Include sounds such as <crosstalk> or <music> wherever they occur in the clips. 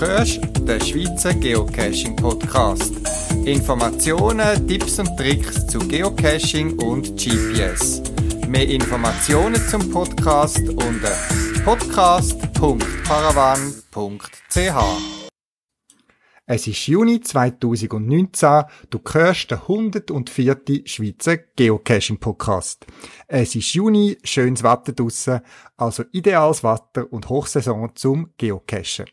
hörst den Schweizer Geocaching Podcast. Informationen, Tipps und Tricks zu Geocaching und GPS. Mehr Informationen zum Podcast unter podcast.paravan.ch. Es ist Juni 2019, du hörst den 104. Schweizer Geocaching-Podcast. Es ist Juni, schönes Wetter draussen, also ideales Wetter und Hochsaison zum Geocachen.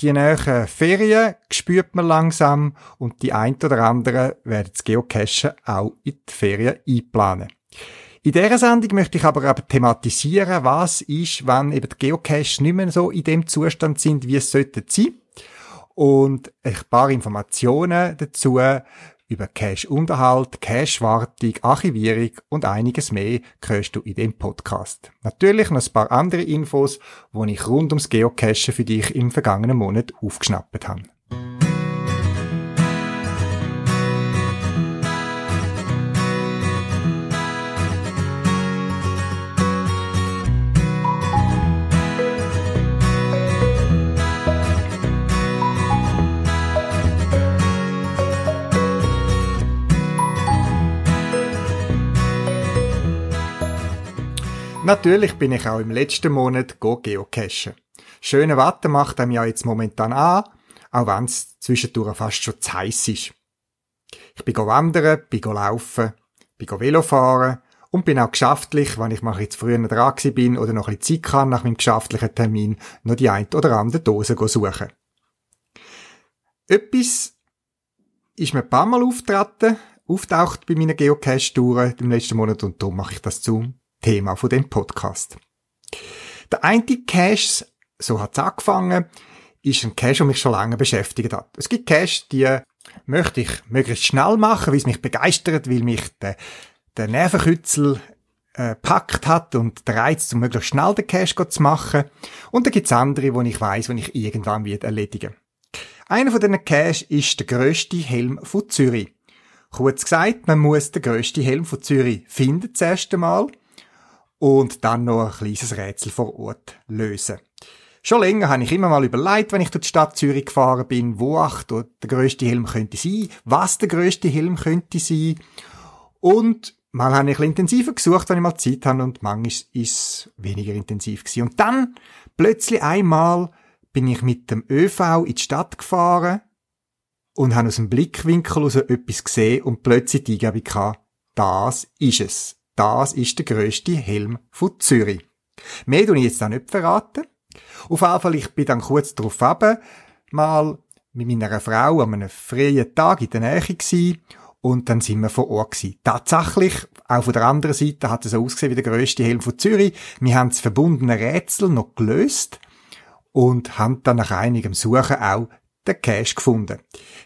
Die nächsten Ferien spürt man langsam und die ein oder anderen werden das Geocachen auch in die Ferien einplanen. In dieser Sendung möchte ich aber, aber thematisieren, was ist, wenn eben die Geocaches nicht mehr so in dem Zustand sind, wie es sollte sein und ein paar Informationen dazu über Cache-Unterhalt, Cache-Wartung, Archivierung und einiges mehr hörst du in dem Podcast. Natürlich noch ein paar andere Infos, die ich rund ums Geocachen für dich im vergangenen Monat aufgeschnappt habe. Natürlich bin ich auch im letzten Monat geocachen. Schöne Wetter macht einem ja jetzt momentan an, auch wenn es zwischendurch fast schon zu heiß ist. Ich bin wandern, bin laufen, bin Velo fahren und bin auch geschäftlich, wenn ich mal jetzt früher dran bin oder noch ein bisschen Zeit kann nach meinem geschäftlichen Termin, noch die ein oder andere Dose suchen. Etwas ist mir ein paar Mal auftreten, auftaucht bei meinen Geocache-Touren im letzten Monat und darum mache ich das zu Thema von dem Podcast. Der eine Cache, so hat's angefangen, ist ein Cache, der mich schon lange beschäftigt hat. Es gibt Cache, die möchte ich möglichst schnell machen, weil es mich begeistert, weil mich der, der Nervenkützel äh, packt hat und der Reiz, um möglichst schnell den Cache zu machen. Und dann gibt's andere, wo ich weiß, wenn ich irgendwann wird erledigen. Einer von diesen Cache ist der grösste Helm von Zürich. Kurz gesagt, man muss den grössten Helm von Zürich finden, zuerst einmal und dann noch ein kleines Rätsel vor Ort lösen. Schon länger habe ich immer mal überlegt, wenn ich durch die Stadt Zürich gefahren bin, wo ach, der grösste Helm könnte sein, was der grösste Helm könnte sein. Und mal habe ich ein intensiver gesucht, wenn ich mal Zeit habe und manchmal ist es weniger intensiv gewesen. Und dann, plötzlich einmal, bin ich mit dem ÖV in die Stadt gefahren und habe aus dem Blickwinkel raus etwas gesehen und plötzlich die gehabt, das ist es. Das ist der grösste Helm von Zürich. Mehr tue ich jetzt auch nicht verraten. Auf jeden Fall, ich bin dann kurz darauf ab, mal mit meiner Frau an einem freien Tag in der Nähe gewesen, und dann sind wir vor Ort gewesen. Tatsächlich, auch von der anderen Seite hat es so ausgesehen wie der grösste Helm von Zürich. Wir haben das verbundene Rätsel noch gelöst und haben dann nach einigem Suchen auch den Cash gefunden.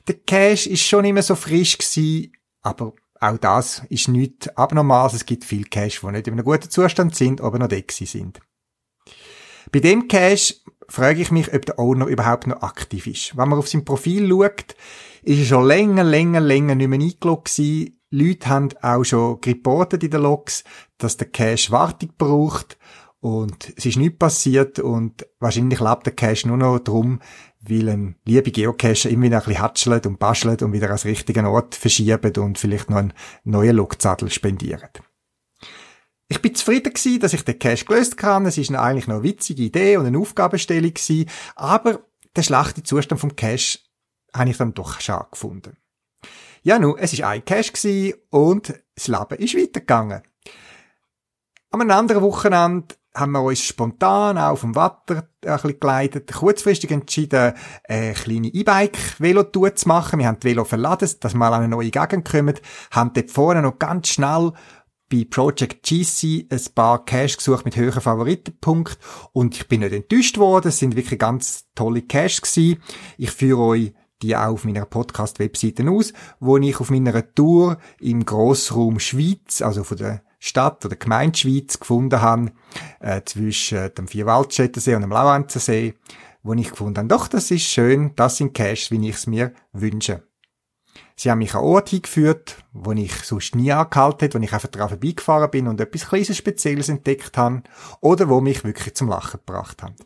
Der Cash ist schon immer so frisch gewesen, aber auch das ist nichts Abnormales. Es gibt viel Cash, die nicht in einem guten Zustand sind, aber noch dexy sind. Bei dem Cache frage ich mich, ob der Owner überhaupt noch aktiv ist. Wenn man auf sein Profil schaut, ist er schon länger, länger, länger nicht mehr eingeloggt gewesen. Leute haben auch schon reportet in den Logs, dass der Cache Wartung braucht und es ist nichts passiert und wahrscheinlich lebt der Cache nur noch darum, weil ein liebe Geocacher immer wieder ein bisschen hatschelt und baschelt und wieder ans richtigen Ort verschiebt und vielleicht noch einen neuen Logzadel spendiert. Ich bin zufrieden gewesen, dass ich den Cache gelöst kann. Es ist eigentlich noch eine witzige Idee und eine Aufgabenstellung gewesen, aber der schlechte Zustand vom Cache habe ich dann doch schon gefunden. Ja, nun, es ist ein Cache gewesen und das Leben ist weitergegangen. Am anderen Wochenende haben wir uns spontan auch auf dem Watter ein bisschen geleitet, kurzfristig entschieden, eine kleine E-Bike-Velotour zu machen. Wir haben die Velo verladen, dass wir an eine neue Gegend kommen, haben dort vorne noch ganz schnell bei Project GC ein paar Cash gesucht mit höheren Favoritenpunkten und ich bin nicht enttäuscht worden. Es sind wirklich ganz tolle Cash gewesen. Ich führe euch die auch auf meiner Podcast-Webseite aus, wo ich auf meiner Tour im Grossraum Schweiz, also von der Stadt oder Gemeinde Schweiz gefunden habe, äh, zwischen dem Vierwaldstättersee und dem Lauenzensee, wo ich gefunden habe, doch, das ist schön, das sind Caches, wie ich es mir wünsche. Sie haben mich an Ort hingeführt, wo ich sonst nie angehalten hätte, wo ich einfach daran vorbeigefahren bin und etwas kleines Spezielles entdeckt habe, oder wo mich wirklich zum Lachen gebracht haben.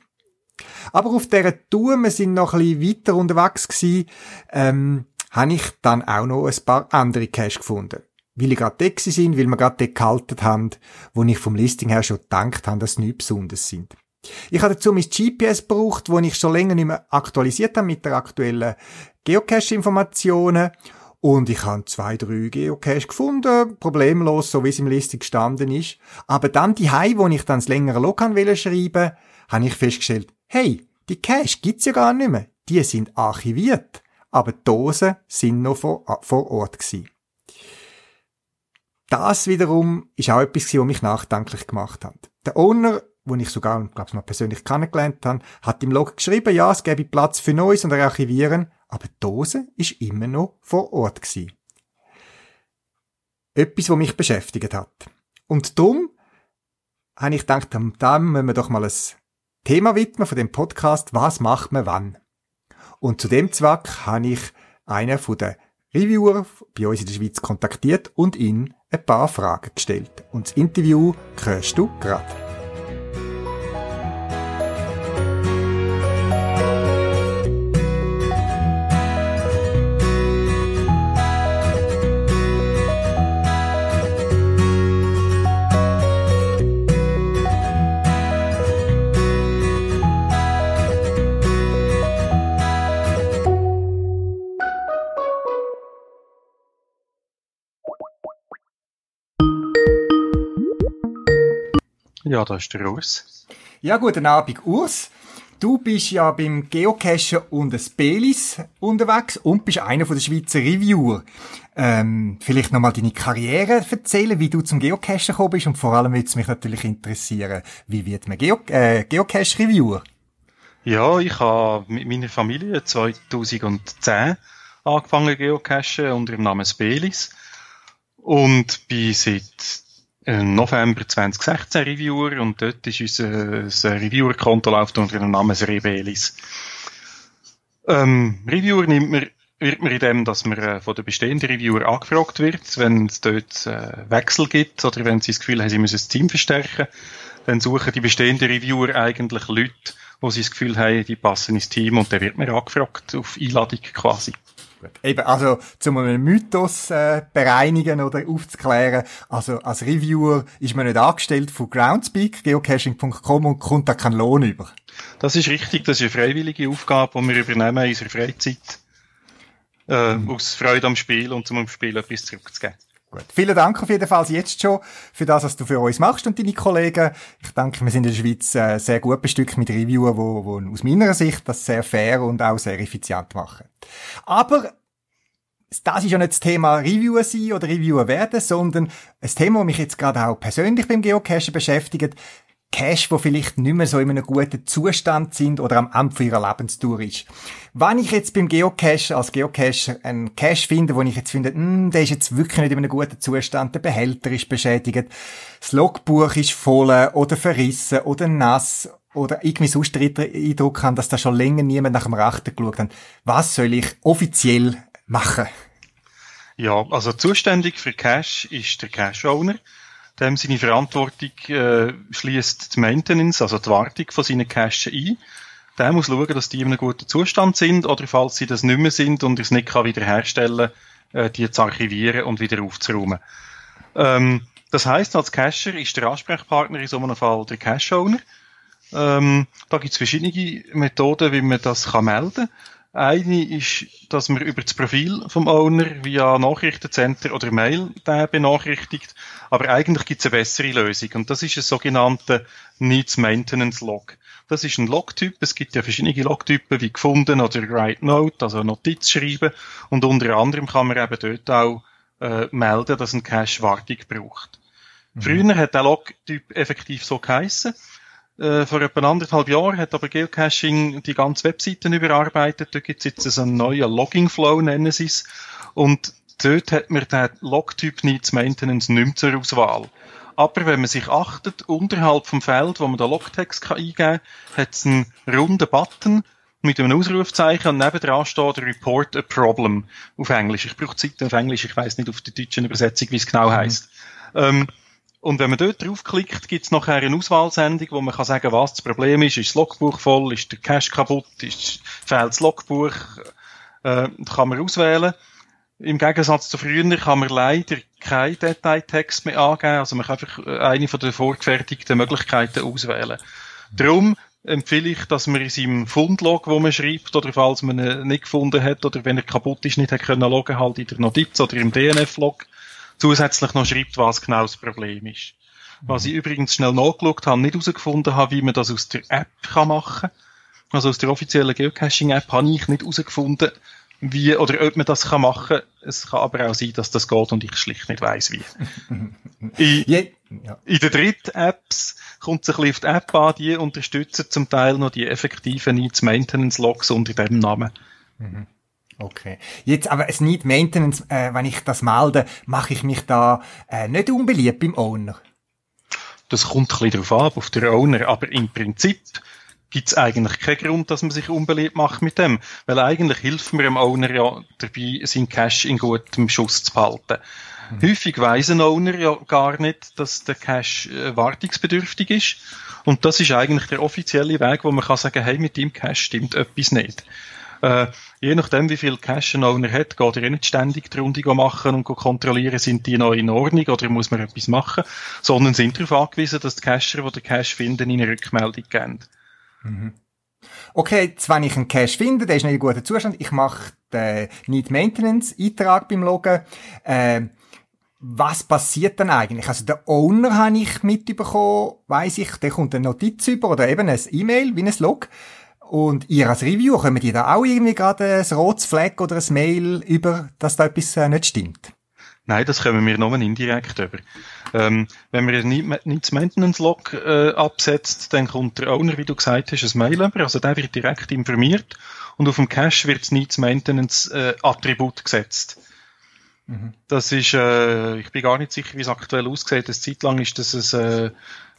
Aber auf dieser Tour, wir sind noch ein bisschen weiter unterwegs gewesen, ähm, habe ich dann auch noch ein paar andere Cache gefunden. Weil ich gerade dort sind, weil wir gerade dort gehalten haben, wo ich vom Listing her schon gedacht habe, dass sie nichts Besonderes sind. Ich habe dazu mein GPS gebraucht, wo ich schon länger nicht mehr aktualisiert habe mit der aktuellen Geocache-Informationen. Und ich habe zwei, drei Geocache gefunden, problemlos, so wie es im Listing gestanden ist. Aber dann die Hai, wo ich dann das längere Log schreiben habe ich festgestellt, hey, die Cache gibt's ja gar nicht mehr. Die sind archiviert. Aber die Dosen sind noch vor, vor Ort gewesen. Das wiederum ist auch etwas, was mich nachdenklich gemacht hat. Der Owner wo ich sogar, glaube ich, mal persönlich kennengelernt habe, hat im Log geschrieben, ja, es gäbe Platz für Neues und Archivieren, aber die Dose ist immer noch vor Ort gewesen. Etwas, was mich beschäftigt hat. Und darum habe ich gedacht, da müssen wir doch mal ein Thema widmen von dem Podcast, was macht man wann? Und zu dem Zweck habe ich einen von den Reviewer bei uns in der Schweiz kontaktiert und ihn ein paar Fragen gestellt. Und das Interview hörst du gerade. Ja, da ist der Urs. Ja, guten Abend, Urs. Du bist ja beim Geocachen und das Belis unterwegs und bist einer von der Schweizer Reviewer. Ähm, vielleicht nochmal deine Karriere erzählen, wie du zum Geocachen gekommen bist und vor allem würde es mich natürlich interessieren, wie wird man Geo äh, Geocache-Reviewer? Ja, ich habe mit meiner Familie 2010 angefangen Geocachen unter dem Namen Belis und bin seit November 2016 Reviewer und dort ist unser Reviewer-Konto läuft unter dem Namen Rebelis. Ähm, Reviewer nimmt man, wird man in dem, dass man äh, von den bestehenden Reviewer angefragt wird, wenn es dort äh, Wechsel gibt oder wenn sie das Gefühl haben, sie müssen das Team verstärken, dann suchen die bestehenden Reviewer eigentlich Leute, wo sie das Gefühl haben, die passen ins Team und dann wird man angefragt auf Einladung quasi. Gut. Eben, also, zum einen Mythos äh, bereinigen oder aufzuklären, also als Reviewer ist man nicht angestellt von Groundspeak, geocaching.com und kommt da keinen Lohn über. Das ist richtig, das ist eine freiwillige Aufgabe, die wir übernehmen in unserer Freizeit. Äh, mhm. Aus Freude am Spiel und zum Spiel etwas zurückzugeben. Gut. Vielen Dank auf jeden Fall jetzt schon für das, was du für uns machst und deine Kollegen. Ich denke, wir sind in der Schweiz äh, sehr gut bestückt mit Reviewen, wo, wo aus meiner Sicht das sehr fair und auch sehr effizient machen. Aber das ist ja nicht das Thema Reviewer sein oder Reviewer werden, sondern ein Thema, das mich jetzt gerade auch persönlich beim Geocachen beschäftigt. Cache, die vielleicht nicht mehr so in einem guten Zustand sind oder am Ende ihrer Lebenstour ist. Wenn ich jetzt beim Geocache als Geocacher einen Cache finde, wo ich jetzt finde, hm, der ist jetzt wirklich nicht in einem guten Zustand, der Behälter ist beschädigt, das Logbuch ist voll oder verrissen oder nass oder irgendwie sonst den Eindruck haben, dass da schon länger niemand nach dem Rachten geschaut hat. Was soll ich offiziell machen? Ja, also zuständig für Cache ist der Cache-Owner dem seine Verantwortung äh, schließt die Maintenance, also die Wartung von seinen Caches ein. Der muss schauen, dass die in einem guten Zustand sind oder falls sie das nicht mehr sind und er es nicht kann wiederherstellen äh, die zu archivieren und wieder aufzuräumen. Ähm, das heißt, als Cacher ist der Ansprechpartner in so einem Fall der Cache-Owner. Ähm, da gibt es verschiedene Methoden, wie man das kann melden kann. Eine ist, dass man über das Profil vom Owner via Nachrichtencenter oder Mail den benachrichtigt. Aber eigentlich gibt es eine bessere Lösung. Und das ist ein sogenannter Needs Maintenance Log. Das ist ein Logtyp. Es gibt ja verschiedene Logtypen wie gefunden oder Write Note, also Notiz schreiben. Und unter anderem kann man eben dort auch äh, melden, dass ein Cache Wartung braucht. Mhm. Früher hat der Logtyp effektiv so geheissen. Äh, vor etwa anderthalb Jahren hat aber Geocaching die ganze Webseiten überarbeitet. Da gibt es jetzt so einen neuen Logging Flow, nennen sie es. Und dort hat man den Logtyp Needs Maintenance nicht mehr zur Auswahl. Aber wenn man sich achtet, unterhalb vom Feld, wo man den Logtext eingeben kann, hat es einen runden Button mit einem Ausrufzeichen und nebendran steht Report a Problem auf Englisch. Ich brauche Zeit auf Englisch, ich weiß nicht auf der deutschen Übersetzung, wie es genau mhm. heißt. Ähm, Und wenn man dort draufklickt, gibt es nachher eine Auswahlsendung, wo man kann sagen, was das Problem ist. Ist das Logbuch voll? Ist der Cache kaputt? Ist, fehlt das Logbuch? Äh, kann man auswählen. Im Gegensatz zu früher kann man leider keinen Detailtext mehr angeben. Also man kann einfach eine von den vorgefertigten Möglichkeiten auswählen. Darum empfehle ich, dass man in seinem Fundlog, wo man schreibt, oder falls man ihn nicht gefunden hat, oder wenn er kaputt ist, nicht hat können loggen, halt in der Notiz oder im DNF-Log, zusätzlich noch schreibt, was genau das Problem ist. Was ich übrigens schnell nachgeschaut habe, nicht herausgefunden habe, wie man das aus der App kann machen kann. Also aus der offiziellen Geocaching-App habe ich nicht herausgefunden, wie oder ob man das kann machen. Es kann aber auch sein, dass das geht und ich schlicht nicht weiß wie. <laughs> in, ja. in den dritten Apps kommt es ein bisschen auf die App an, die unterstützen zum Teil noch die effektiven Needs Maintenance Logs unter dem Namen. Mhm. Okay. Jetzt aber es Need Maintenance, äh, wenn ich das melde, mache ich mich da äh, nicht unbeliebt beim Owner. Das kommt ein bisschen darauf ab, auf den Owner, aber im Prinzip gibt es eigentlich keinen Grund, dass man sich unbeliebt macht mit dem. Weil eigentlich hilft mir dem Owner ja dabei, seinen Cash in gutem Schuss zu behalten. Mhm. Häufig weiss ein Owner ja gar nicht, dass der Cash äh, wartungsbedürftig ist. Und das ist eigentlich der offizielle Weg, wo man kann sagen, hey, mit dem Cash stimmt etwas nicht. Äh, je nachdem, wie viel Cash ein Owner hat, geht er nicht ständig die Runde machen und kontrollieren, sind die noch in Ordnung oder muss man etwas machen, sondern sind darauf angewiesen, dass die Cacher, die den Cash finden, ihnen Rückmeldung geben. Mhm. Okay, jetzt wenn ich einen Cache finde, der ist nicht in gutem Zustand, ich mache den Need Maintenance Eintrag beim Loggen. Äh, was passiert dann eigentlich? Also der Owner habe ich mitbekommen, weiß ich, der kommt eine Notiz über oder eben ein E-Mail wie ein Log. Und ihr als Review, kommen die da auch irgendwie gerade ein rotes Flag oder ein Mail über, dass da etwas äh, nicht stimmt? Nein, das kommen wir nur indirekt über. Ähm, wenn man ein Needs Maintenance Log äh, absetzt, dann kommt der Owner, wie du gesagt hast, ein Mail über. Also der wird direkt informiert und auf dem Cache wird das Needs Maintenance äh, gesetzt. Mhm. Das ist, äh, ich bin gar nicht sicher, wie es aktuell aussieht. Eine Zeit lang ist das ein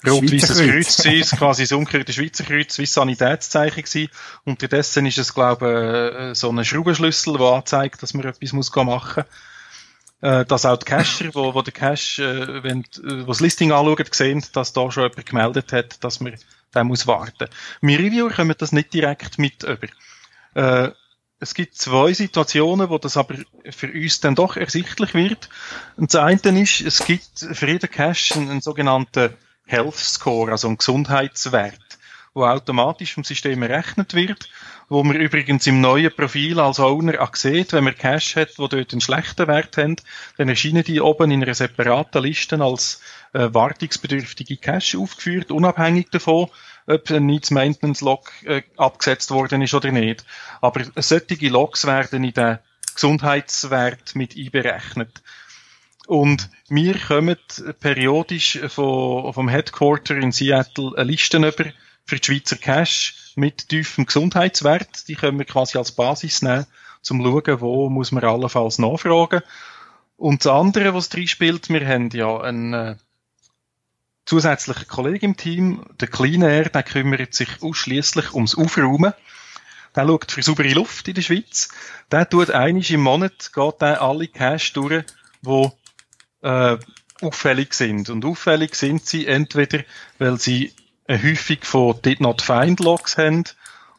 äh, rot-weißes Kreuz gewesen, quasi das umgekehrte Schweizer Kreuz, wie Sanitätszeichen gewesen. Unterdessen ist es, glaube ich, äh, so ein Schraubenschlüssel, der anzeigt, dass man etwas muss machen muss äh, dass auch die Cacher, wo, wo der Cache, äh, wenn, äh, das Listing anschauen, sehen, dass da schon jemand gemeldet hat, dass man da muss warten. Wir Reviewer können das nicht direkt mit über. Äh, es gibt zwei Situationen, wo das aber für uns dann doch ersichtlich wird. Und das eine ist, es gibt für jeden Cache einen, einen sogenannten Health Score, also einen Gesundheitswert, wo automatisch vom System errechnet wird wo man übrigens im neuen Profil als Owner auch sieht, wenn man Cash hat, wo dort einen schlechten Wert haben, dann erscheinen die oben in einer separaten Liste als äh, wartungsbedürftige Cash aufgeführt, unabhängig davon, ob ein Needs Maintenance Log äh, abgesetzt worden ist oder nicht. Aber solche Logs werden in den Gesundheitswert mit einberechnet. Und wir kommen periodisch von, vom Headquarter in Seattle eine Liste über für die Schweizer Cash mit tiefem Gesundheitswert. Die können wir quasi als Basis nehmen, zum schauen, wo muss man allenfalls nachfragen. Und das andere, was drin spielt, wir haben ja einen zusätzlichen Kollegen im Team, der Clean Air, der kümmert sich ausschließlich ums Aufräumen. Der schaut für saubere Luft in der Schweiz. Der tut einisch im Monat, geht der alle Cash durch, wo äh, auffällig sind. Und auffällig sind sie entweder, weil sie eine Häufung von Did Not Find Logs haben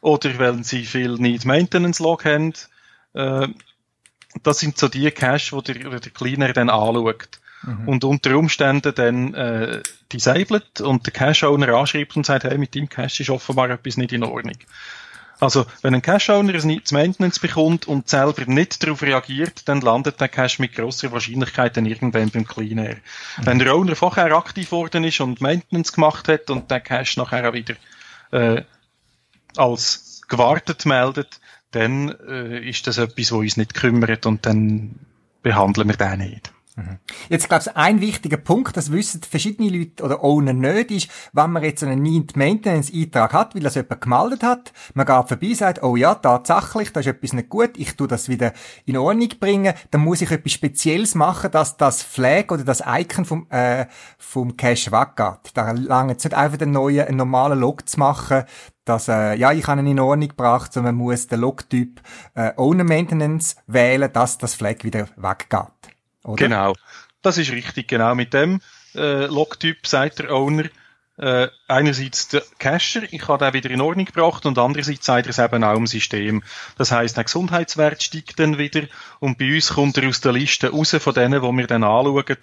oder weil sie viel Need Maintenance Log haben. Äh, das sind so die Cache, wo der, der Cleaner dann anschaut. Mhm. Und unter Umständen dann äh, disabled und der Cache-Owner anschreibt und sagt, hey, mit dem Cache ist offenbar etwas nicht in Ordnung. Also, wenn ein Cache-Owner ein Maintenance bekommt und selber nicht darauf reagiert, dann landet der Cache mit grosser Wahrscheinlichkeit dann irgendwann beim Clean Air. Mhm. Wenn der Owner vorher aktiv worden ist und Maintenance gemacht hat und der Cache nachher auch wieder äh, als gewartet meldet, dann äh, ist das etwas, wo uns nicht kümmert und dann behandeln wir den nicht. Mhm. Jetzt glaube ich, ein wichtiger Punkt, das wissen verschiedene Leute oder Owner nicht, ist, wenn man jetzt einen Need Maintenance Eintrag hat, weil das jemand gemeldet hat, man geht vorbei und sagt, oh ja, tatsächlich, da ist etwas nicht gut, ich tu das wieder in Ordnung bringen, dann muss ich etwas Spezielles machen, dass das Flag oder das Icon vom, äh, vom Cache weggeht. Da lange es nicht einfach den neuen, einen normalen Log zu machen, dass, äh, ja, ich habe ihn in Ordnung gebracht, sondern man muss den Logtyp äh, Owner Maintenance wählen, dass das Flag wieder weggeht. Oder? Genau. Das ist richtig, genau. Mit dem äh, Logtyp, sagt der Owner, äh, einerseits der Cacher, ich habe den wieder in Ordnung gebracht und andererseits sagt er es eben auch im System. Das heißt, der Gesundheitswert steigt dann wieder und bei uns kommt er aus der Liste raus von denen, wo wir dann anschauen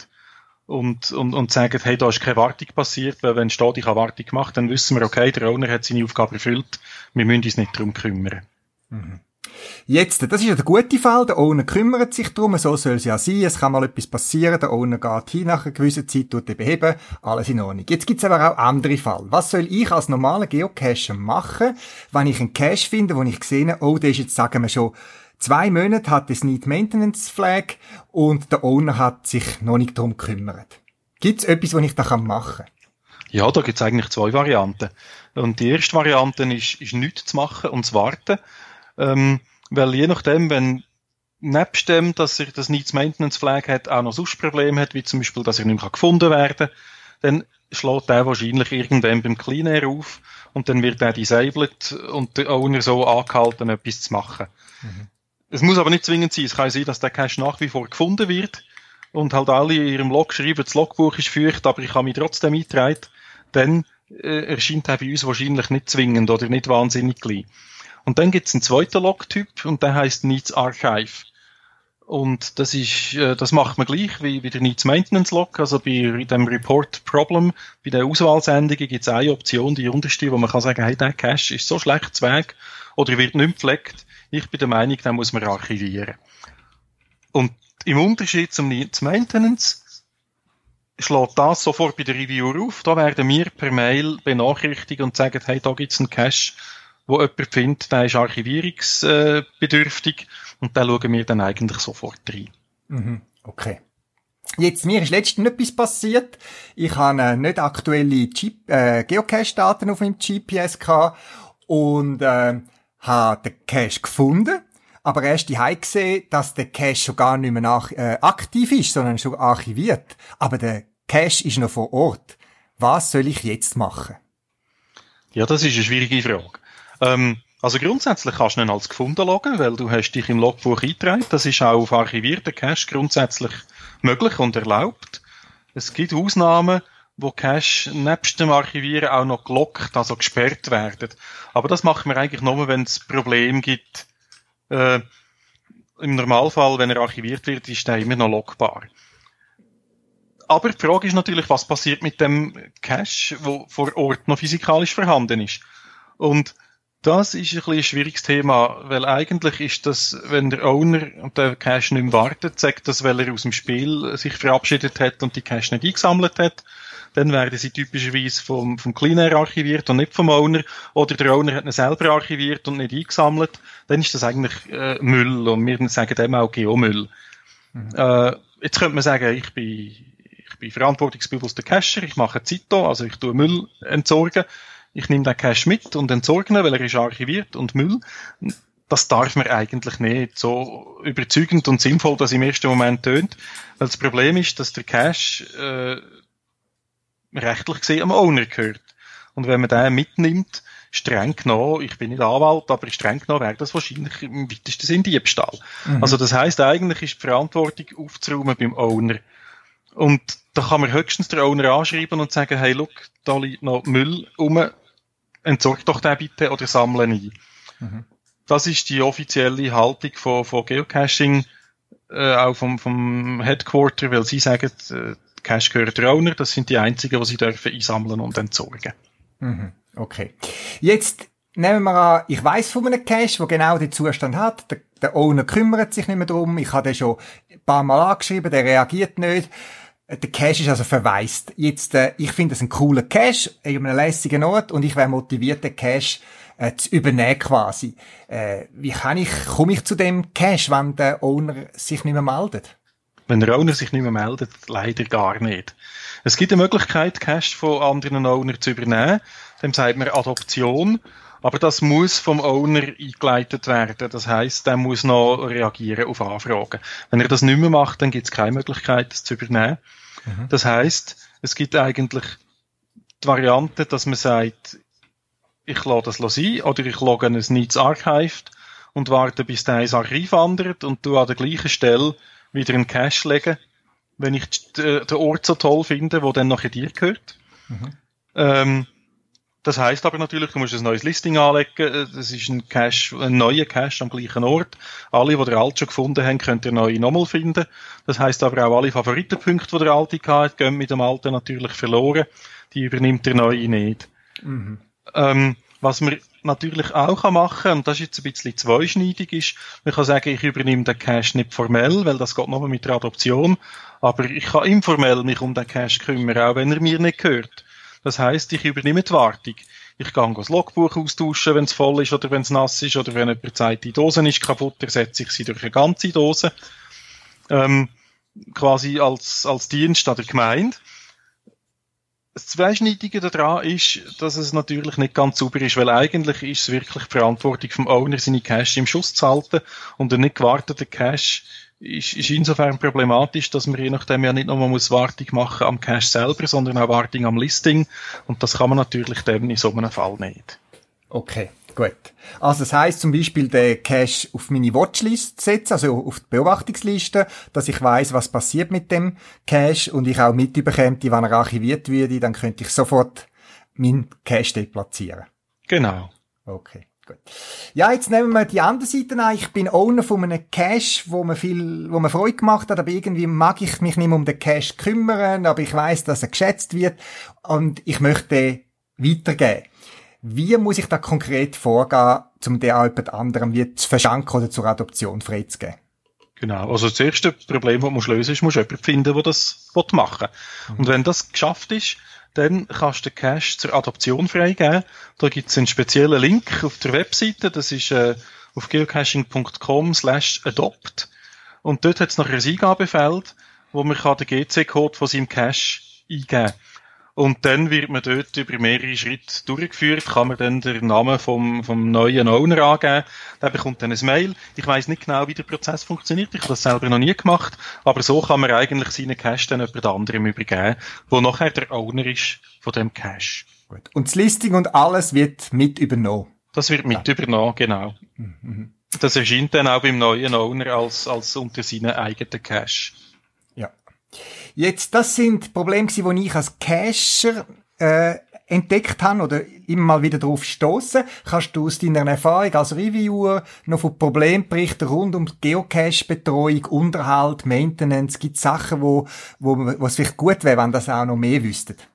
und, und, und sagen, hey, da ist keine Wartung passiert, weil wenn steht, ich habe Wartung gemacht, dann wissen wir, okay, der Owner hat seine Aufgabe erfüllt, wir müssen uns nicht darum kümmern. Mhm. Jetzt, das ist ja der gute Fall, der Owner kümmert sich darum, so soll es ja sein, es kann mal etwas passieren, der Owner geht hin nach einer gewissen Zeit, tut den beheben, alles in Ordnung. Jetzt gibt's aber auch andere Fälle. Was soll ich als normaler Geocacher machen, wenn ich einen Cache finde, wo ich sehe, oh, der ist jetzt, sagen wir schon, zwei Monate hat es Need Maintenance Flag und der Owner hat sich noch nicht darum gekümmert. Gibt's etwas, was ich da machen kann? Ja, da gibt's eigentlich zwei Varianten. Und die erste Variante ist, ist nichts zu machen und zu warten. Ähm, weil je nachdem, wenn nebst dem, dass er das Needs Maintenance Flag hat, auch noch sonst Probleme hat, wie zum Beispiel, dass er nicht mehr gefunden werden kann, dann schlägt er wahrscheinlich irgendwann beim Clean Air auf und dann wird er disabled und der Owner so angehalten, etwas zu machen. Mhm. Es muss aber nicht zwingend sein. Es kann sein, dass der Cache nach wie vor gefunden wird und halt alle in ihrem Log schreiben, das Logbuch ist feucht, aber ich habe mich trotzdem eingetragen. Dann äh, erscheint er bei uns wahrscheinlich nicht zwingend oder nicht wahnsinnig gleich. Und dann gibt's einen zweiten Log-Typ und der heißt Needs Archive. Und das ist, äh, das macht man gleich wie, wie der Needs Maintenance Log. Also bei dem Report Problem, bei der Auswahlsendungen gibt's eine Option, die unterste, wo man kann sagen, hey, der Cache ist so schlecht weg oder wird nicht gepflegt. Ich bin der Meinung, den muss man archivieren. Und im Unterschied zum Needs Maintenance schlägt das sofort bei der Review auf. Da werden wir per Mail benachrichtigt und sagen, hey, da gibt's einen Cache, wo jemand findet, der ist archivierungsbedürftig und da schauen wir dann eigentlich sofort rein. Mhm. Okay. Jetzt, mir ist letztens etwas passiert. Ich habe äh, nicht aktuelle äh, Geocache-Daten auf meinem GPS gehabt und äh, habe den Cache gefunden, aber erst die gesehen, dass der Cache schon gar nicht mehr nach, äh, aktiv ist, sondern schon archiviert. Aber der Cache ist noch vor Ort. Was soll ich jetzt machen? Ja, das ist eine schwierige Frage. Ähm, also grundsätzlich kannst du ihn als gefunden loggen, weil du hast dich im Logbuch eingetragen. Das ist auch auf archivierten Cache grundsätzlich möglich und erlaubt. Es gibt Ausnahmen, wo Cache nebst dem Archivieren auch noch gelockt, also gesperrt werden. Aber das machen wir eigentlich nur, wenn es Probleme gibt. Äh, Im Normalfall, wenn er archiviert wird, ist er immer noch lockbar. Aber die Frage ist natürlich, was passiert mit dem Cache, wo vor Ort noch physikalisch vorhanden ist. Und das ist ein bisschen ein schwieriges Thema, weil eigentlich ist das, wenn der Owner und der Cache nicht mehr wartet, sagt das, weil er aus dem Spiel sich verabschiedet hat und die Cache nicht eingesammelt hat, dann werden sie typischerweise vom, vom Cleaner archiviert und nicht vom Owner, oder der Owner hat ihn selber archiviert und nicht eingesammelt, dann ist das eigentlich äh, Müll und wir sagen dem auch Geomüll. Mhm. Äh, jetzt könnte man sagen, ich bin, ich bin verantwortungsbewusster Cacher, ich mache Zito, also ich tue Müll entsorgen, ich nehme den Cache mit und entsorge ihn, weil er ist archiviert und Müll. Das darf man eigentlich nicht so überzeugend und sinnvoll, dass im ersten Moment tönt. Weil das Problem ist, dass der Cache äh, rechtlich gesehen am Owner gehört. Und wenn man den mitnimmt, streng genommen, ich bin nicht Anwalt, aber streng genommen wäre das wahrscheinlich im weitesten Sinn Diebstahl. Mhm. Also das heißt eigentlich ist die Verantwortung aufzuräumen beim Owner. Und da kann man höchstens der Owner anschreiben und sagen, hey, look, da liegt noch Müll rum, entsorgt doch den bitte oder sammle ein. Mhm. Das ist die offizielle Haltung von, von Geocaching, äh, auch vom, vom Headquarter, weil sie sagen, äh, Cache gehört der Owner, das sind die einzigen, die sie dürfen einsammeln und entsorgen. Mhm. Okay. Jetzt nehmen wir an, ich weiß von einem Cache, der genau den Zustand hat. Der, der Owner kümmert sich nicht mehr drum. Ich habe den schon ein paar Mal angeschrieben, der reagiert nicht. Der Cache ist also verwaist. Jetzt, äh, ich finde das ein cooler Cache in einem lässigen Ort und ich wäre motiviert, den Cache äh, zu übernehmen quasi. Äh, wie kann ich, komme ich zu dem Cache, wenn der Owner sich nicht mehr meldet? Wenn der Owner sich nicht mehr meldet, leider gar nicht. Es gibt eine Möglichkeit, Cache von anderen Owner zu übernehmen. Dem sagt man Adoption. Aber das muss vom Owner eingeleitet werden. Das heißt, der muss noch reagieren auf Anfragen. Wenn er das nicht mehr macht, dann gibt es keine Möglichkeit, das zu übernehmen. Mhm. Das heißt, es gibt eigentlich die Variante, dass man sagt, ich lade das sein oder ich logge ein Needs Archived und warte, bis der ins Archiv wandert und du an der gleichen Stelle wieder einen Cache legen, wenn ich den Ort so toll finde, wo dann nachher dir gehört. Mhm. Ähm, das heißt aber natürlich, du musst ein neues Listing anlegen. Das ist ein Cache, ein neuer Cache am gleichen Ort. Alle, die der alte schon gefunden haben, könnt ihr neu nochmal finden. Das heißt aber auch alle Favoritenpunkte, die der alte hat, gehen mit dem alten natürlich verloren. Die übernimmt der neue nicht. Mhm. Ähm, was man natürlich auch machen kann, und das ist jetzt ein bisschen zweischneidig, ist, man kann sagen, ich übernehme den Cache nicht formell, weil das geht nur mit der Adoption, aber ich kann informell mich um den Cache kümmern, auch wenn er mir nicht gehört. Das heißt, ich übernehme die Wartung. Ich kann das Logbuch austauschen, wenn es voll ist oder wenn es nass ist oder wenn jemand sagt, die Dose ist kaputt, ersetze ich sie durch eine ganze Dose. Ähm, quasi als, als Dienst an der Gemeinde. Das Zweischneidige daran ist, dass es natürlich nicht ganz sauber ist, weil eigentlich ist es wirklich die Verantwortung vom Owner, seine Cash im Schuss zu halten und der nicht gewartete Cash ist, ist insofern problematisch, dass man je nachdem ja nicht nur muss Wartung machen am Cache selber, sondern auch Wartung am Listing. Und das kann man natürlich dann in so einem Fall nicht. Okay, gut. Also das heißt zum Beispiel den Cache auf meine Watchlist setzen, also auf die Beobachtungsliste, dass ich weiß, was passiert mit dem Cache und ich auch mitbekomme, wenn er archiviert würde, dann könnte ich sofort meinen Cache deplatzieren. Genau. Okay. Gut. Ja, jetzt nehmen wir die andere Seite an. Ich bin Owner von einem Cash, wo mir viel, wo mir Freude gemacht hat, aber irgendwie mag ich mich nicht mehr um den Cash kümmern, aber ich weiß, dass er geschätzt wird und ich möchte weitergeben. Wie muss ich da konkret vorgehen, um den auch jemand anderem wie zu verschenken oder zur Adoption freizugeben? Genau. Also das erste Problem, das du lösen musst, musst du jemanden finden, der das machen will. Und wenn das geschafft ist, dann kannst du den Cache zur Adoption freigeben. Da gibt es einen speziellen Link auf der Webseite, das ist äh, auf geocaching.com slash adopt. Und dort hat es noch ein Eingabefeld, wo man kann den GC-Code von seinem Cache eingeben kann. Und dann wird man dort über mehrere Schritte durchgeführt, kann man dann den Namen vom, vom neuen Owner angeben. Der bekommt dann ein Mail. Ich weiß nicht genau, wie der Prozess funktioniert. Ich habe das selber noch nie gemacht. Aber so kann man eigentlich seinen Cache dann jemand anderem übergeben, wo nachher der Owner ist von dem Cache. Gut. Und das Listing und alles wird mit übernommen? Das wird mit ja. übernommen, genau. Mhm. Das erscheint dann auch beim neuen Owner als, als unter seinen eigenen Cache. Jetzt, das sind Probleme, die ich als Cacher äh, entdeckt habe oder immer mal wieder drauf stoßen. Kannst du aus deiner Erfahrung als Reviewer noch von Problemberichten rund um Geocache-Betreuung, Unterhalt, Maintenance, gibt es Sachen, wo, wo, wo es vielleicht gut wäre, wenn das auch noch mehr wüsstet?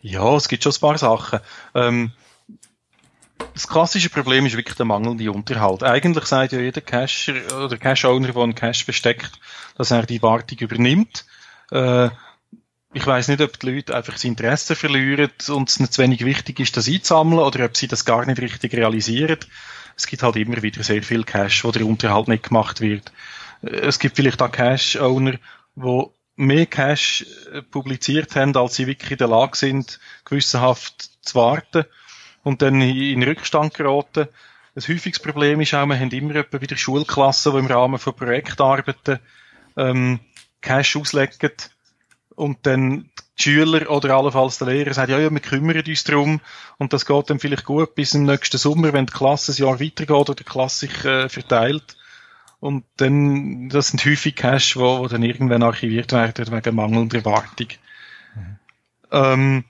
Ja, es gibt schon ein paar Sachen. Ähm, das klassische Problem ist wirklich der mangelnde Unterhalt. Eigentlich sagt ja jeder Cacher oder Cache-Owner, der einen Cache besteckt, dass er die Wartung übernimmt. Äh, ich weiß nicht, ob die Leute einfach das Interesse verlieren und es nicht zu wenig wichtig ist, das einzusammeln oder ob sie das gar nicht richtig realisieren. Es gibt halt immer wieder sehr viel Cash, wo der Unterhalt nicht gemacht wird. Äh, es gibt vielleicht auch Cash-Owner, wo mehr Cash äh, publiziert haben, als sie wirklich in der Lage sind, gewissenhaft zu warten und dann in Rückstand geraten. Ein häufiges Problem ist auch, wir haben immer wieder Schulklassen, die im Rahmen von Projektarbeiten ähm, Cash auslegen und dann die Schüler oder allenfalls der Lehrer sagt, ja, ja, wir kümmern uns darum und das geht dann vielleicht gut bis im nächsten Sommer, wenn die Klasse ein Jahr weitergeht oder die Klasse sich äh, verteilt. Und dann, das sind häufig Cash, wo, wo dann irgendwann archiviert werden wegen mangelnder Wartung. Mhm. Ähm,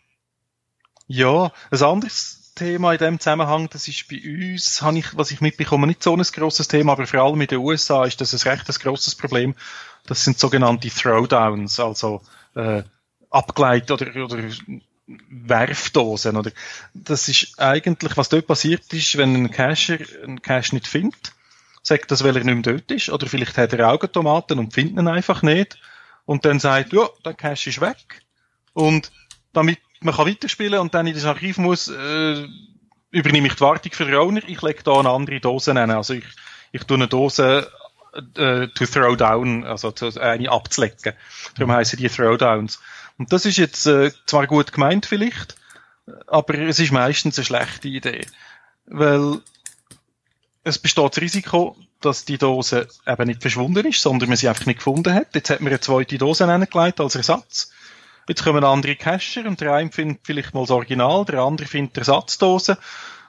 ja, ein anderes Thema in dem Zusammenhang, das ist bei uns, habe ich, was ich mitbekomme, nicht so ein grosses Thema, aber vor allem in den USA ist das ein recht grosses Problem. Das sind sogenannte Throwdowns, also äh, Abgleit- oder, oder Werfdosen. Oder das ist eigentlich, was dort passiert ist, wenn ein Cacher einen Cache nicht findet, sagt das, weil er nicht mehr dort ist, oder vielleicht hat er Augentomaten und findet ihn einfach nicht, und dann sagt, ja, der Cache ist weg. Und damit man kann weiterspielen und dann in das Archiv muss, äh, übernehme ich die Wartung für den Owner, ich lege da eine andere Dose an. Also ich, ich tue eine Dose äh, to throw down, also zu, eine abzulegen. Darum heißen die Throwdowns. Und das ist jetzt äh, zwar gut gemeint vielleicht, aber es ist meistens eine schlechte Idee. Weil es besteht das Risiko, dass die Dose eben nicht verschwunden ist, sondern man sie einfach nicht gefunden hat. Jetzt hat man eine zweite Dose angelegt als Ersatz. Jetzt kommen andere Cacher und der eine findet vielleicht mal das Original, der andere findet Ersatzdose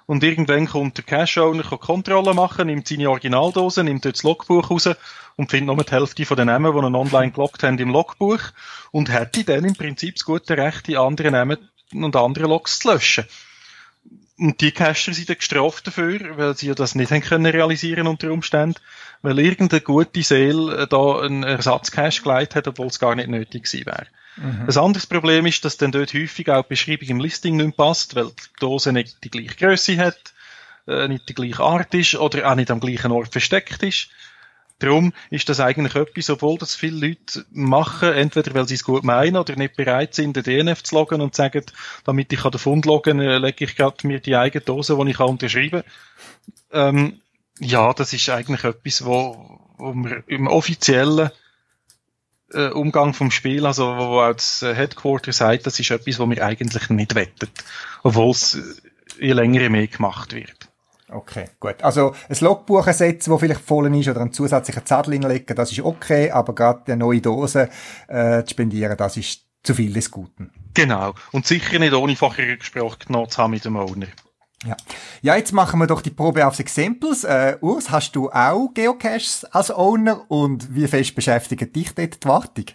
Und irgendwann kommt der Cash-Owner Kontrolle machen, nimmt seine Originaldose, nimmt dort das Logbuch raus und findet nur die Hälfte von den Namen, die ihn online gelockt haben, im Logbuch und hätte dann im Prinzip das gute Recht, die anderen Namen und andere Logs zu löschen. Und die Cacher sind dann gestraft dafür, weil sie ja das nicht haben können realisieren unter Umständen, weil irgendeine gute Seele da einen Ersatzcache geleitet hat, obwohl es gar nicht nötig gewesen wäre. Mhm. Ein anderes Problem ist, dass dann dort häufig auch die Beschreibung im Listing nicht passt, weil die Dose nicht die gleiche Größe hat, äh, nicht die gleiche Art ist oder auch nicht am gleichen Ort versteckt ist. Darum ist das eigentlich etwas, obwohl das viele Leute machen, entweder weil sie es gut meinen oder nicht bereit sind, den DNF zu loggen und sagen, damit ich den Fund loggen äh, lege ich gerade mir die eigene Dose, die ich kann unterschreiben ähm, Ja, das ist eigentlich etwas, wo, wo wir im offiziellen äh, Umgang vom Spiel, also wo auch das Headquarter sagt, das ist etwas, wo wir eigentlich nicht wettet, obwohl es äh, je länger je mehr gemacht wird. Okay, gut. Also ein Logbuch ersetzen, wo vielleicht voll ist, oder einen zusätzlichen Zettel hinlegen, das ist okay, aber gerade eine neue Dose äh, zu spendieren, das ist zu viel des Guten. Genau. Und sicher nicht ohne vorher Gespräch genommen zu haben mit dem Owner. Ja. ja, jetzt machen wir doch die Probe aufs Exempels. Äh, Urs, hast du auch Geocaches als Owner und wie fest beschäftigt dich dort die Wartung?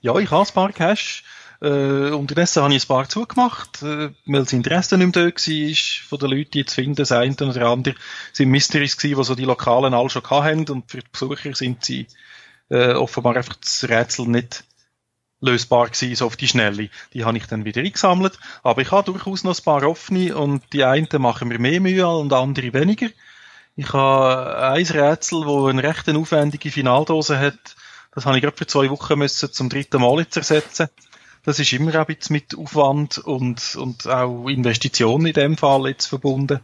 Ja, ich habe ein paar Caches. Äh, unterdessen habe ich ein paar zugemacht, äh, weil das Interesse nicht mehr da war, von den Leuten, die zu finden. Das eine oder andere sind Mysteries die so die Lokalen alle schon hatten und für die Besucher sind sie äh, offenbar einfach das Rätsel nicht lösbar gewesen, so auf die Schnelle. Die habe ich dann wieder eingesammelt. Aber ich habe durchaus noch ein paar offene und die einen machen mir mehr Mühe und andere weniger. Ich habe ein Rätsel, wo eine recht aufwendige Finaldose hat. Das habe ich gerade für zwei Wochen müssen zum dritten Mal jetzt ersetzen. Das ist immer ein bisschen mit Aufwand und, und auch Investitionen in dem Fall jetzt verbunden.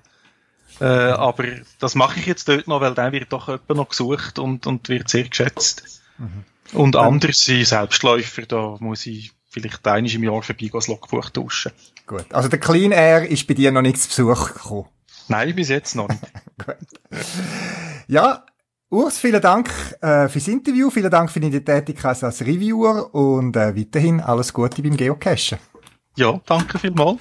Äh, aber das mache ich jetzt dort noch, weil der wird doch jemand noch gesucht und, und wird sehr geschätzt. Mhm. Und anders sind Selbstläufer, da muss ich vielleicht einmal im Jahr vorbei das Logbuch tauschen. Gut. Also der Clean Air ist bei dir noch nicht zu Besuch gekommen? Nein, bis jetzt noch nicht. <laughs> Gut. Ja, Urs, vielen Dank äh, fürs Interview, vielen Dank für deine Tätigkeit als Reviewer und äh, weiterhin alles Gute beim Geocachen. Ja, danke vielmals.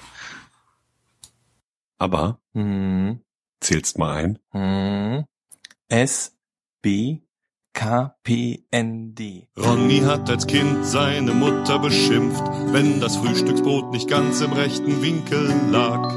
Aber hm. zählst mal ein. Hm. S B KPND. Ronny hat als Kind seine Mutter beschimpft, wenn das Frühstücksbrot nicht ganz im rechten Winkel lag.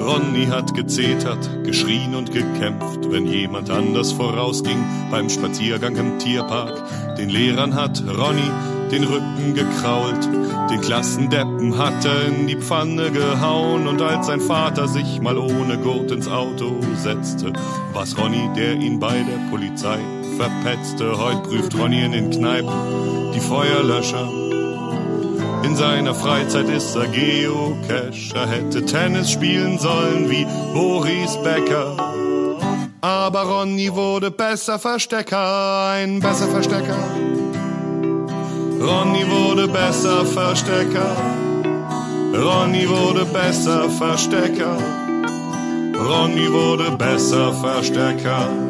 Ronny hat gezetert, geschrien und gekämpft, wenn jemand anders vorausging beim Spaziergang im Tierpark. Den Lehrern hat Ronny den Rücken gekrault, den Klassendeppen hat er in die Pfanne gehauen und als sein Vater sich mal ohne Gurt ins Auto setzte, was Ronny, der ihn bei der Polizei verpetzte. Heut prüft Ronny in den Kneipen die Feuerlöscher. In seiner Freizeit ist er Geocacher, hätte Tennis spielen sollen wie Boris Becker. Aber Ronny wurde besser Verstecker, ein besser Verstecker. Ronny wurde besser Verstecker. Ronny wurde besser Verstecker. Ronny wurde besser Verstecker.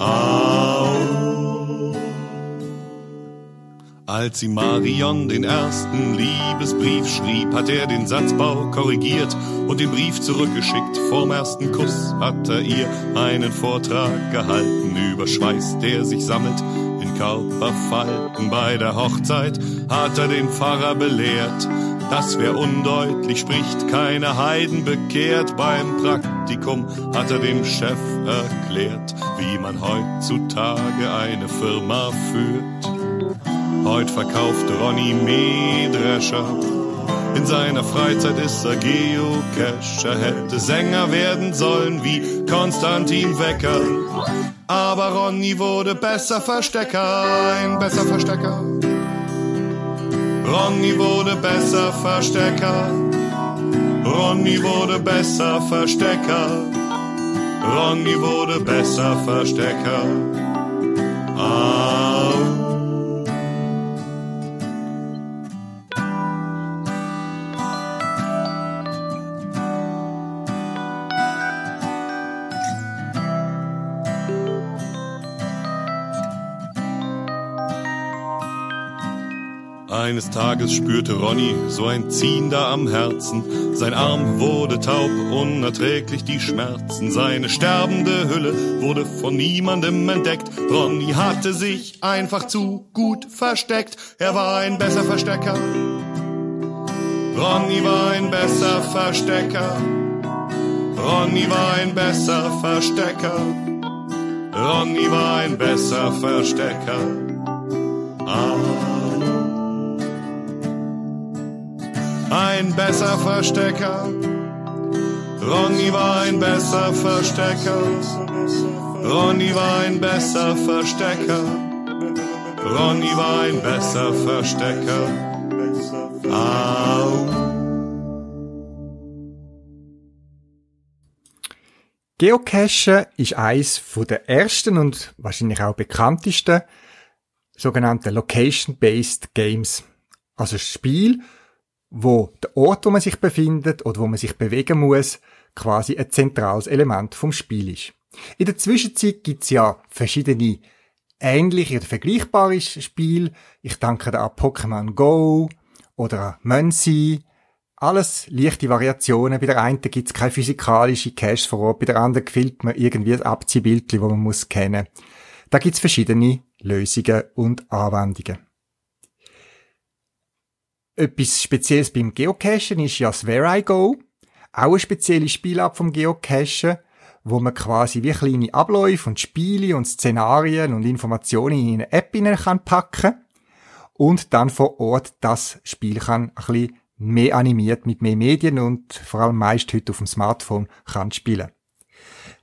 Au. Als ihm Marion den ersten Liebesbrief schrieb, hat er den Satzbau korrigiert und den Brief zurückgeschickt. Vorm ersten Kuss hat er ihr einen Vortrag gehalten über Schweiß, der sich sammelt in Körperfalten. Bei der Hochzeit hat er den Pfarrer belehrt, dass wer undeutlich spricht, keine Heiden bekehrt. Beim Praktikum hat er dem Chef erklärt, wie man heutzutage eine Firma führt. Heut verkauft Ronny Mähdrescher. In seiner Freizeit ist er Geocacher, hätte Sänger werden sollen wie Konstantin Wecker. Aber Ronny wurde besser Verstecker, ein besser Verstecker. Ronny wurde besser Verstecker. Ronny wurde besser Verstecker. Ronny wurde besser Verstecker. Au. Eines Tages spürte Ronny so ein Ziehen da am Herzen. Sein Arm wurde taub, unerträglich die Schmerzen. Seine sterbende Hülle wurde von niemandem entdeckt. Ronny hatte sich einfach zu gut versteckt. Er war ein besser Verstecker. Ronny war ein besser Verstecker. Ronny war ein besser Verstecker. Ronny war ein besser Verstecker. Ah. Ein besser Verstecker. Ronny war ein besser Verstecker. Ronny war ein besser Verstecker. Ronny war ein besser Verstecker. Au. Geocachen ist eines der ersten und wahrscheinlich auch bekanntesten sogenannten Location-Based Games. Also Spiel, wo der Ort, wo man sich befindet oder wo man sich bewegen muss, quasi ein zentrales Element vom Spiel ist. In der Zwischenzeit gibt's ja verschiedene ähnliche oder vergleichbare Spiele. Ich denke da an Pokémon Go oder an Muncie. Alles leichte Variationen. Bei der einen gibt's keine physikalische Cache vor Ort, bei der anderen gefällt man irgendwie ein Abziehbildchen, wo man muss kennen. Da gibt's verschiedene Lösungen und Anwendungen. Etwas Spezielles beim Geocachen ist ja das Where I Go. Auch eine spezielle Spielart vom Geocachen, wo man quasi wie kleine Abläufe und Spiele und Szenarien und Informationen in eine App hinein kann packen und dann vor Ort das Spiel kann ein bisschen mehr animiert mit mehr Medien und vor allem meist heute auf dem Smartphone kann spielen.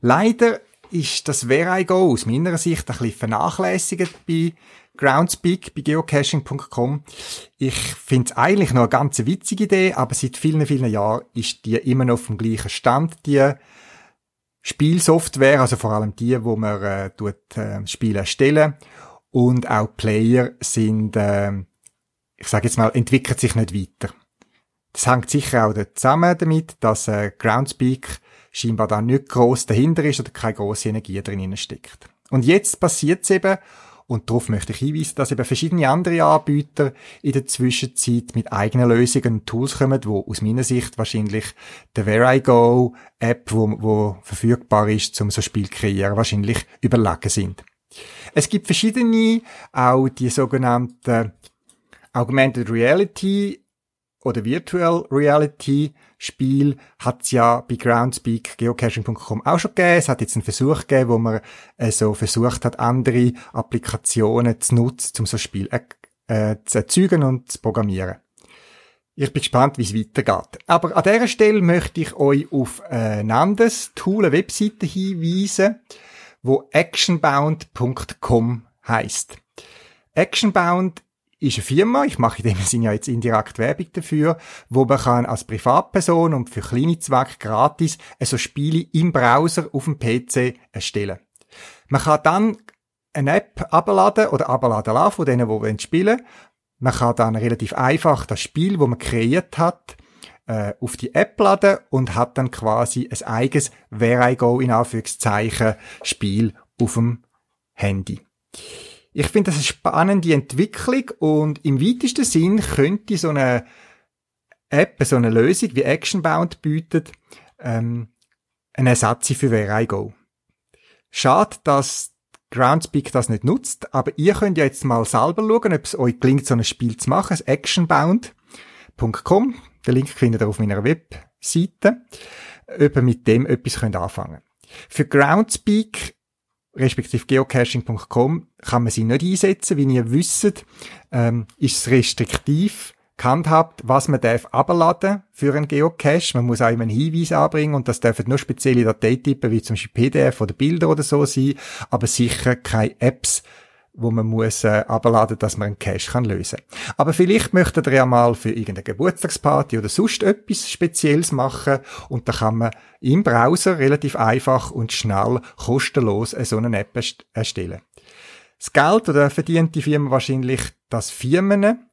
Leider ist das Where I Go aus meiner Sicht ein bisschen vernachlässigt bei Groundspeak bei geocaching.com. Ich finde es eigentlich noch eine ganz witzige Idee, aber seit vielen, vielen Jahren ist die immer noch auf dem gleichen Stand, die Spielsoftware, also vor allem die, wo man äh, tut, äh, Spiele erstellen und auch Player sind, äh, ich sage jetzt mal, entwickelt sich nicht weiter. Das hängt sicher auch zusammen damit, dass äh, Groundspeak scheinbar da nicht groß dahinter ist oder keine große Energie drin steckt. Und jetzt passiert es eben, und darauf möchte ich hinweisen, dass eben verschiedene andere Anbieter in der Zwischenzeit mit eigenen Lösungen und Tools kommen, wo aus meiner Sicht wahrscheinlich der Where I Go App, wo, wo verfügbar ist, um so Spiel kreieren, wahrscheinlich überlegen sind. Es gibt verschiedene, auch die sogenannten Augmented Reality oder Virtual Reality Spiel hat's ja bei Groundspeak geocaching.com auch schon gegeben. Es hat jetzt einen Versuch gegeben, wo man äh, so versucht hat, andere Applikationen zu nutzen, um so ein Spiel äh, zu erzeugen und zu programmieren. Ich bin gespannt, wie es weitergeht. Aber an dieser Stelle möchte ich euch auf ein anderes Tool, eine Webseite hinweisen, wo actionbound.com heißt. Actionbound ist eine Firma, ich mache in dem Sinne ja jetzt indirekt Werbung dafür, wo man kann als Privatperson und für kleine Zwecke gratis so Spiele im Browser auf dem PC erstellen. Man kann dann eine App abladen oder abladen lassen von denen, die spielen wollen. Man kann dann relativ einfach das Spiel, wo man kreiert hat, äh, auf die App laden und hat dann quasi ein eigenes Where I Go in Anführungszeichen Spiel auf dem Handy. Ich finde das eine spannende Entwicklung und im weitesten Sinn könnte so eine App, so eine Lösung wie Actionbound bietet, ähm, ein Ersatz für Where I Go. Schade, dass Groundspeak das nicht nutzt, aber ihr könnt ja jetzt mal selber schauen, ob es euch gelingt, so ein Spiel zu machen. Das actionbound.com. Den Link findet ihr auf meiner Webseite. Ob ihr mit dem etwas könnt anfangen Für Groundspeak respektive geocaching.com kann man sie nicht einsetzen. Wie ihr wisst, ähm, ist es restriktiv gehandhabt, was man darf abladen für einen Geocache. Man muss auch immer einen Hinweis anbringen und das dürfen nur spezielle Dateitypen wie zum Beispiel PDF oder Bilder oder so sein, aber sicher keine Apps, wo man muss äh, abladen, dass man einen Cache kann lösen. Aber vielleicht möchtet ihr ja mal für irgendeine Geburtstagsparty oder sonst etwas Spezielles machen und da kann man im Browser relativ einfach und schnell kostenlos so eine App erstellen. Das Geld oder verdient die Firma wahrscheinlich, dass Firmen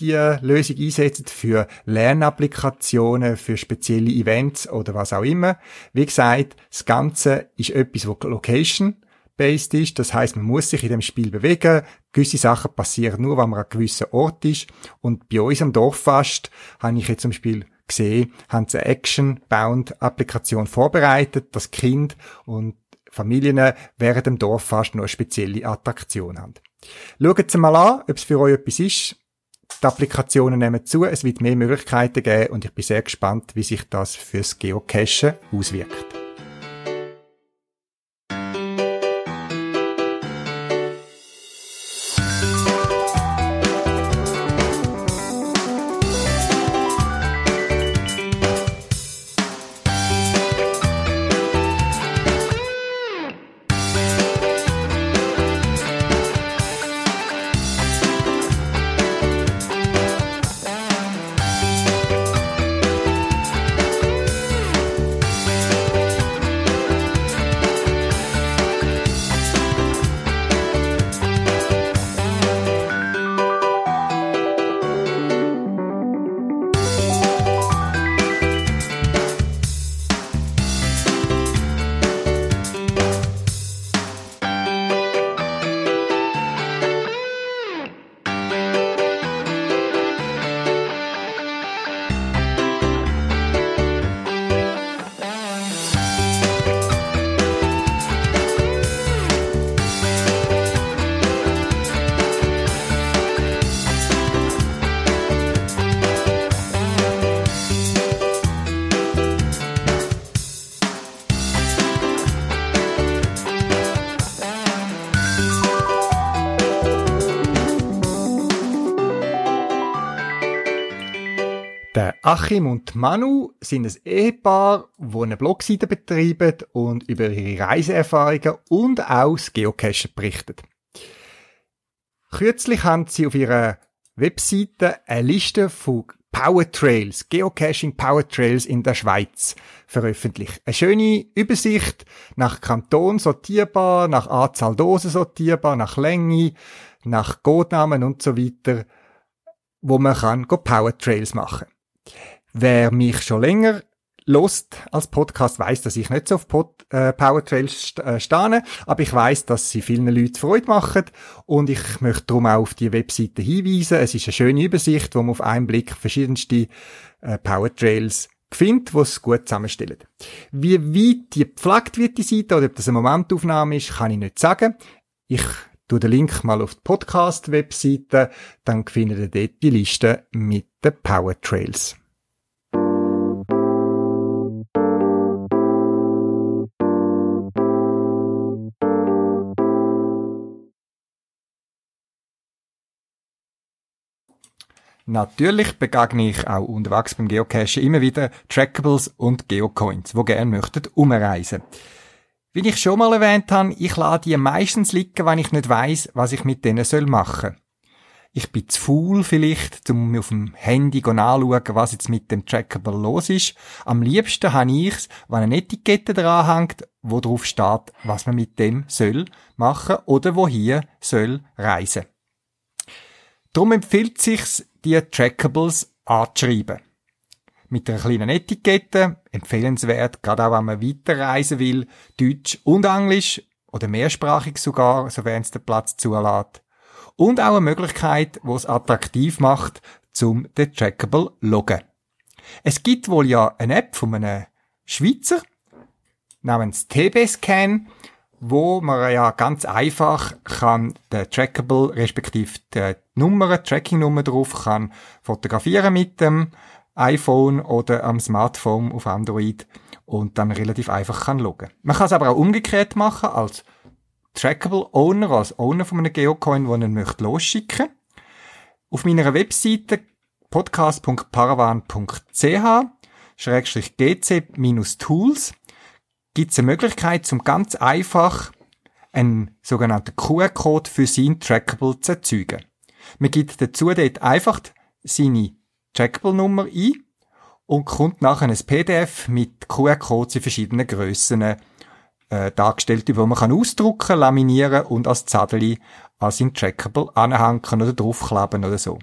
die Lösung einsetzen für Lernapplikationen, für spezielle Events oder was auch immer. Wie gesagt, das Ganze ist etwas, wo Location based ist. Das heißt, man muss sich in dem Spiel bewegen. Gewisse Sachen passieren nur, wenn man an einem gewissen Ort ist. Und bei uns am Dorffast habe ich jetzt zum Beispiel gesehen, haben sie eine Action-Bound-Applikation vorbereitet, das Kind und Familien während dem Dorffast noch eine spezielle Attraktion haben. Schaut sie mal an, ob es für euch etwas ist. Die Applikationen nehmen zu, es wird mehr Möglichkeiten geben und ich bin sehr gespannt, wie sich das fürs Geocachen auswirkt. Achim und Manu sind ein Ehepaar, das eine Blogseite betreiben und über ihre Reiseerfahrungen und auch das Geocachen berichten. Kürzlich haben sie auf ihrer Webseite eine Liste von Power Trails, Geocaching Power Trails in der Schweiz veröffentlicht. Eine schöne Übersicht nach Kanton sortierbar, nach Anzahl Dosen sortierbar, nach Länge, nach Codenamen und so weiter, wo man kann Power Trails machen. Wer mich schon länger lost als Podcast weiß, dass ich nicht so auf Pod, äh, Powertrails st äh, stehe, aber ich weiß, dass sie vielen Leuten Freude machen und ich möchte darum auch auf die Webseite hinweisen. Es ist eine schöne Übersicht, wo man auf einen Blick verschiedenste äh, Powertrails findet, die es gut zusammenstellen. Wie weit die gepflegt wird, die Seite, oder ob das eine Momentaufnahme ist, kann ich nicht sagen. Ich tue den Link mal auf die Podcast-Webseite, dann findet ihr dort die Liste mit den Powertrails. Natürlich begegne ich auch unterwegs beim Geocachen immer wieder Trackables und Geocoins, wo gerne möchten umreisen. Wie ich schon mal erwähnt habe, ich lade die meistens liegen, wenn ich nicht weiß, was ich mit denen soll machen. Ich bin zu faul vielleicht, um auf dem Handy nachschauen, was jetzt mit dem Trackable los ist. Am liebsten habe ich's, wenn eine Etikette dranhängt, wo drauf steht, was man mit dem soll machen oder wohin soll reisen. Darum empfiehlt sich's, die Trackables anzuschreiben. Mit einer kleinen Etikette, empfehlenswert, gerade auch wenn man weiterreisen will, Deutsch und Englisch oder mehrsprachig sogar, sofern es der Platz zulässt. Und auch eine Möglichkeit, wo es attraktiv macht, zum den Trackable loggen. Es gibt wohl ja eine App von einem Schweizer namens TB-Scan, wo man ja ganz einfach kann den Trackable respektive die Nummer, Tracking-Nummer drauf kann fotografieren mit dem iPhone oder am Smartphone auf Android und dann relativ einfach kann loggen. Man kann es aber auch umgekehrt machen als Trackable Owner, als Owner von einem Geocoin, den er möchte losschicken. Auf meiner Webseite podcast.paravan.ch schrägstrich gc-tools gibt es eine Möglichkeit, zum ganz einfach einen sogenannten QR-Code für sein Trackable zu erzeugen. Man gibt dazu dort einfach seine Trackable-Nummer ein und kommt nachher ein PDF mit QR-Codes in verschiedenen Grössen äh, dargestellt, die man kann ausdrucken, laminieren und als Zettel an sein Trackable anhängen oder draufkleben oder so.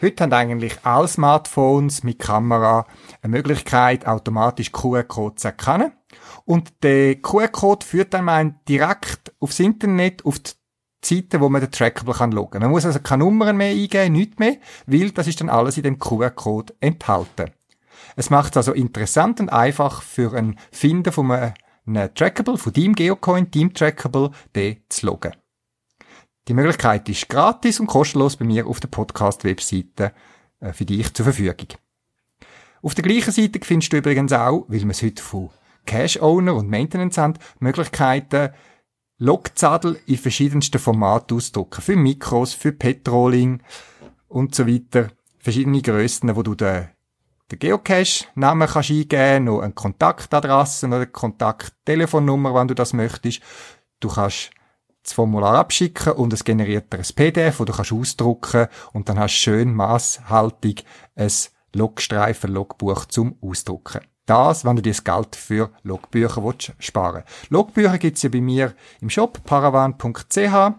Heute haben eigentlich alle Smartphones mit Kamera eine Möglichkeit, automatisch QR-Code zu erkennen. Und der QR-Code führt dann direkt aufs Internet, auf die Seite, wo man den Trackable kann loggen. Man muss also keine Nummern mehr eingeben, nichts mehr, weil das ist dann alles in dem QR-Code enthalten. Es macht es also interessant und einfach für ein Finden von einem Trackable, von deinem Geocoin, Team Trackable, den zu loggen. Die Möglichkeit ist gratis und kostenlos bei mir auf der Podcast-Webseite äh, für dich zur Verfügung. Auf der gleichen Seite findest du übrigens auch, weil wir es heute von Cash-Owner und Maintenance haben, Möglichkeiten, Logzadel in verschiedensten Formaten ausdrucken. Für Mikros, für Petroling und so weiter. Verschiedene Grössen, wo du den, den Geocache-Namen kannst eingeben, noch eine Kontaktadresse oder eine Kontakttelefonnummer, wenn du das möchtest. Du kannst das Formular abschicken und es generiert dir ein PDF, wo du kannst ausdrucken und dann hast du schön maßhaltig ein Logstreifen, Logbuch zum Ausdrucken. Das, wenn du dir das Geld für Logbücher willst, sparen Logbücher gibt's ja bei mir im Shop paravan.ch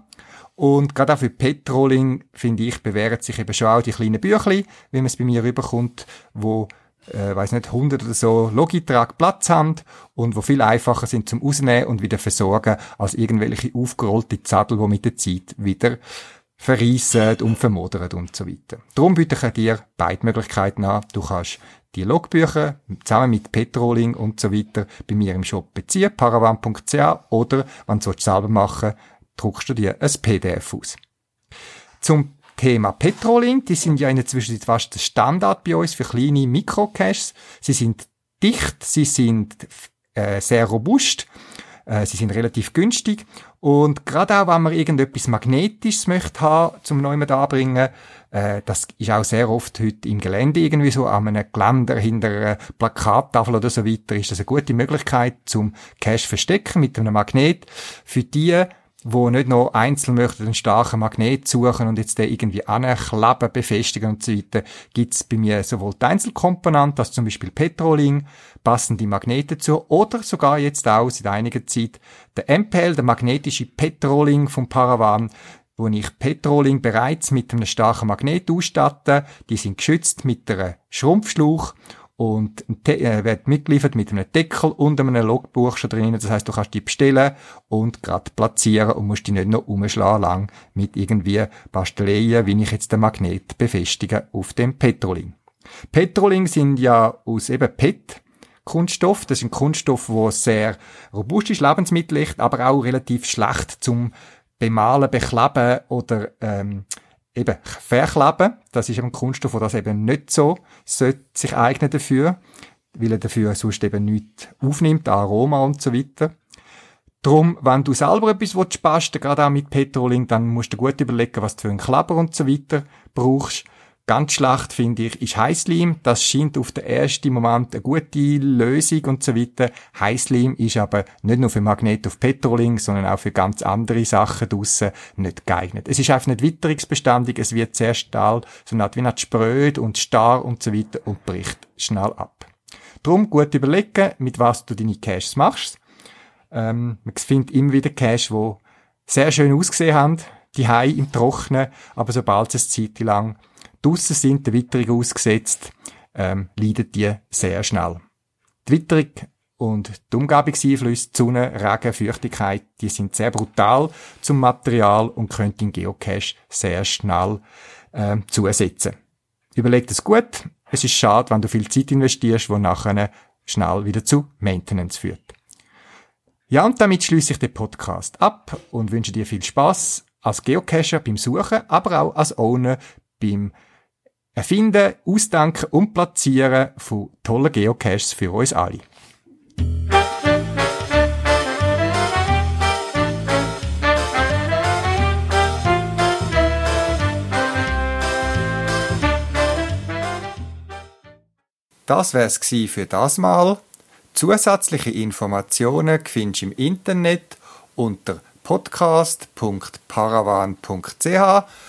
und gerade auch für Petroling, finde ich, bewähren sich eben schon auch die kleinen Büchli, wie man es bei mir rüberkommt, wo äh, weiß nicht, 100 oder so Logitrag Platz haben und wo viel einfacher sind zum Ausnehmen und wieder versorgen als irgendwelche aufgerollte Zettel, die mit der Zeit wieder verreissen und vermodern und so weiter. Darum biete ich dir beide Möglichkeiten an. Du kannst die Logbücher zusammen mit Petroling und so weiter bei mir im Shop beziehen, paravan.ch oder, wenn du es selber machen druckst du dir ein PDF aus. Zum Thema Petroling, die sind ja in der Zwischenzeit fast der Standard bei uns für kleine Mikrocaches. Sie sind dicht, sie sind äh, sehr robust, äh, sie sind relativ günstig und gerade auch, wenn man irgendetwas Magnetisches möchte haben, zum Neumann anbringen, äh, das ist auch sehr oft heute im Gelände irgendwie so, an einem Geländer hinter einer Plakattafel oder so weiter, ist das eine gute Möglichkeit zum Cache verstecken mit einem Magnet. Für die, wo nicht noch einzeln möchten einen starken Magnet suchen und jetzt den irgendwie ankleben, befestigen und so weiter, gibt's bei mir sowohl die Einzelkomponenten, als zum Beispiel Petroling, passende Magnete zu, oder sogar jetzt auch seit einiger Zeit der MPL, der magnetische Petroling vom Paravan, wo ich Petroling bereits mit einem starken Magnet ausstatte. Die sind geschützt mit einem Schrumpfschlauch und äh, wird mitgeliefert mit einem Deckel und einem Logbuch schon drinnen. Das heißt, du kannst die bestellen und gerade platzieren und musst die nicht noch umschlagen lang mit irgendwie Basteleien, wie ich jetzt den Magnet befestige auf dem Petroling. Petroling sind ja aus eben PET, Kunststoff. Das ist ein Kunststoff, der sehr robust ist, lebensmittelig, aber auch relativ schlecht zum Bemalen, Bekleben oder ähm, eben verkleben. Das ist ein Kunststoff, der das eben nicht so sollte sich eignen dafür, weil er dafür sonst eben nichts aufnimmt, Aroma und so weiter. Drum, wenn du selber etwas willst, basteln, gerade auch mit Petroling, dann musst du gut überlegen, was du für einen Kleber und so weiter brauchst. Ganz schlecht finde ich, ist Heißleim. Das scheint auf den ersten Moment eine gute Lösung und so weiter. Heißleim ist aber nicht nur für Magnet auf Petroling, sondern auch für ganz andere Sachen draussen nicht geeignet. Es ist einfach nicht witterungsbeständig, es wird sehr stahl, so eine Art wie nicht spröd und starr und so weiter und bricht schnell ab. Drum gut überlegen, mit was du deine Caches machst. Ähm, man findet immer wieder Caches, die sehr schön ausgesehen haben, die Hai im Trocknen, aber sobald es eine Zeit lang draussen sind, der Witterung ausgesetzt, ähm, leiden die sehr schnell. Die Witterung und die Umgebungseinflüsse, Sonne, Regen, Feuchtigkeit, die sind sehr brutal zum Material und können den Geocache sehr schnell ähm, zusetzen. Überleg das gut. Es ist schade, wenn du viel Zeit investierst, wo nachher schnell wieder zu Maintenance führt. Ja, und damit schließe ich den Podcast ab und wünsche dir viel Spaß als Geocacher beim Suchen, aber auch als Owner beim Erfinden, Ausdenken und Platzieren von tollen Geocaches für uns alle. Das wär's für das Mal. Zusätzliche Informationen findest du im Internet unter podcast.paravan.ch